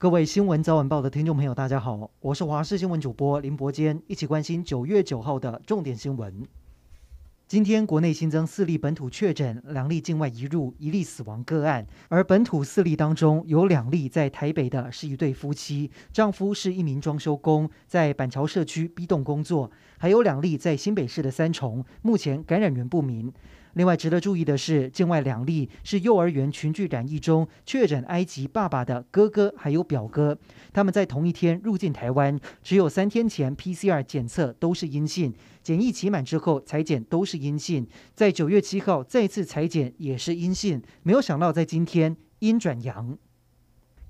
各位新闻早晚报的听众朋友，大家好，我是华视新闻主播林伯坚，一起关心九月九号的重点新闻。今天国内新增四例本土确诊，两例境外移入，一例死亡个案。而本土四例当中，有两例在台北的是一对夫妻，丈夫是一名装修工，在板桥社区 B 栋工作；还有两例在新北市的三重，目前感染源不明。另外值得注意的是，境外两例是幼儿园群聚染疫中确诊埃及爸爸的哥哥还有表哥，他们在同一天入境台湾，只有三天前 PCR 检测都是阴性，检疫期满之后裁检都是阴性，在九月七号再次裁检也是阴性，没有想到在今天阴转阳。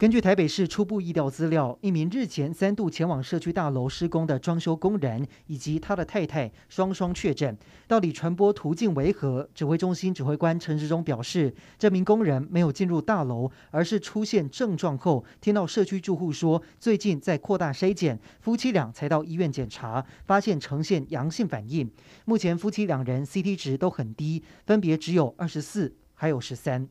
根据台北市初步疫调资料，一名日前三度前往社区大楼施工的装修工人以及他的太太双双确诊。到底传播途径为何？指挥中心指挥官陈时中表示，这名工人没有进入大楼，而是出现症状后，听到社区住户说最近在扩大筛检，夫妻俩才到医院检查，发现呈现阳性反应。目前夫妻两人 CT 值都很低，分别只有二十四，还有十三。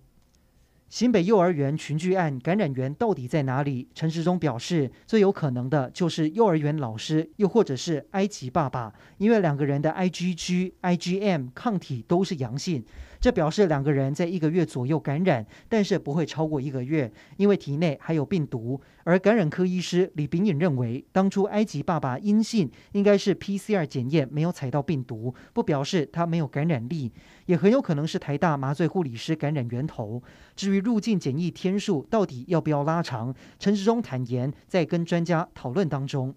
新北幼儿园群聚案感染源到底在哪里？陈时中表示，最有可能的就是幼儿园老师，又或者是埃及爸爸，因为两个人的 IgG、IgM 抗体都是阳性。这表示两个人在一个月左右感染，但是不会超过一个月，因为体内还有病毒。而感染科医师李秉颖认为，当初埃及爸爸阴性，应该是 PCR 检验没有采到病毒，不表示他没有感染力，也很有可能是台大麻醉护理师感染源头。至于入境检疫天数到底要不要拉长，陈时中坦言在跟专家讨论当中。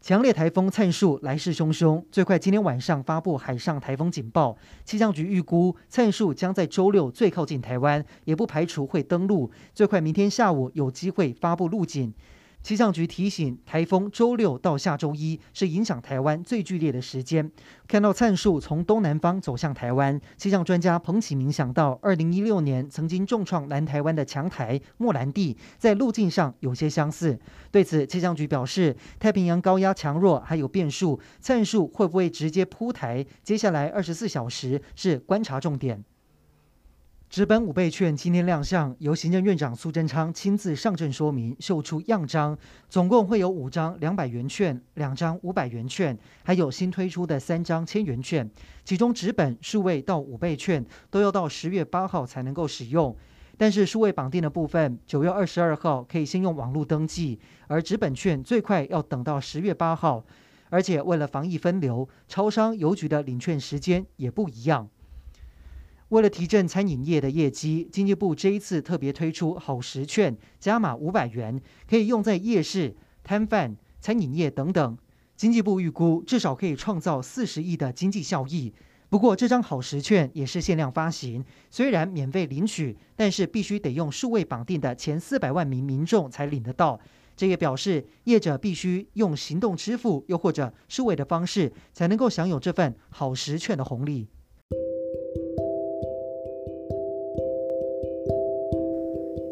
强烈台风灿树来势汹汹，最快今天晚上发布海上台风警报。气象局预估灿树将在周六最靠近台湾，也不排除会登陆，最快明天下午有机会发布路警。气象局提醒，台风周六到下周一是影响台湾最剧烈的时间。看到灿树从东南方走向台湾，气象专家彭启明想到，二零一六年曾经重创南台湾的强台莫兰蒂，在路径上有些相似。对此，气象局表示，太平洋高压强弱还有变数，灿树会不会直接扑台？接下来二十四小时是观察重点。纸本五倍券今天亮相，由行政院长苏贞昌亲自上阵说明，秀出样张，总共会有五张两百元券、两张五百元券，还有新推出的三张千元券。其中纸本、数位到五倍券都要到十月八号才能够使用，但是数位绑定的部分，九月二十二号可以先用网络登记，而纸本券最快要等到十月八号。而且为了防疫分流，超商邮局的领券时间也不一样。为了提振餐饮业的业绩，经济部这一次特别推出好食券，加码五百元，可以用在夜市、摊贩、餐饮业等等。经济部预估至少可以创造四十亿的经济效益。不过，这张好食券也是限量发行，虽然免费领取，但是必须得用数位绑定的前四百万名民众才领得到。这也表示业者必须用行动支付，又或者数位的方式，才能够享有这份好食券的红利。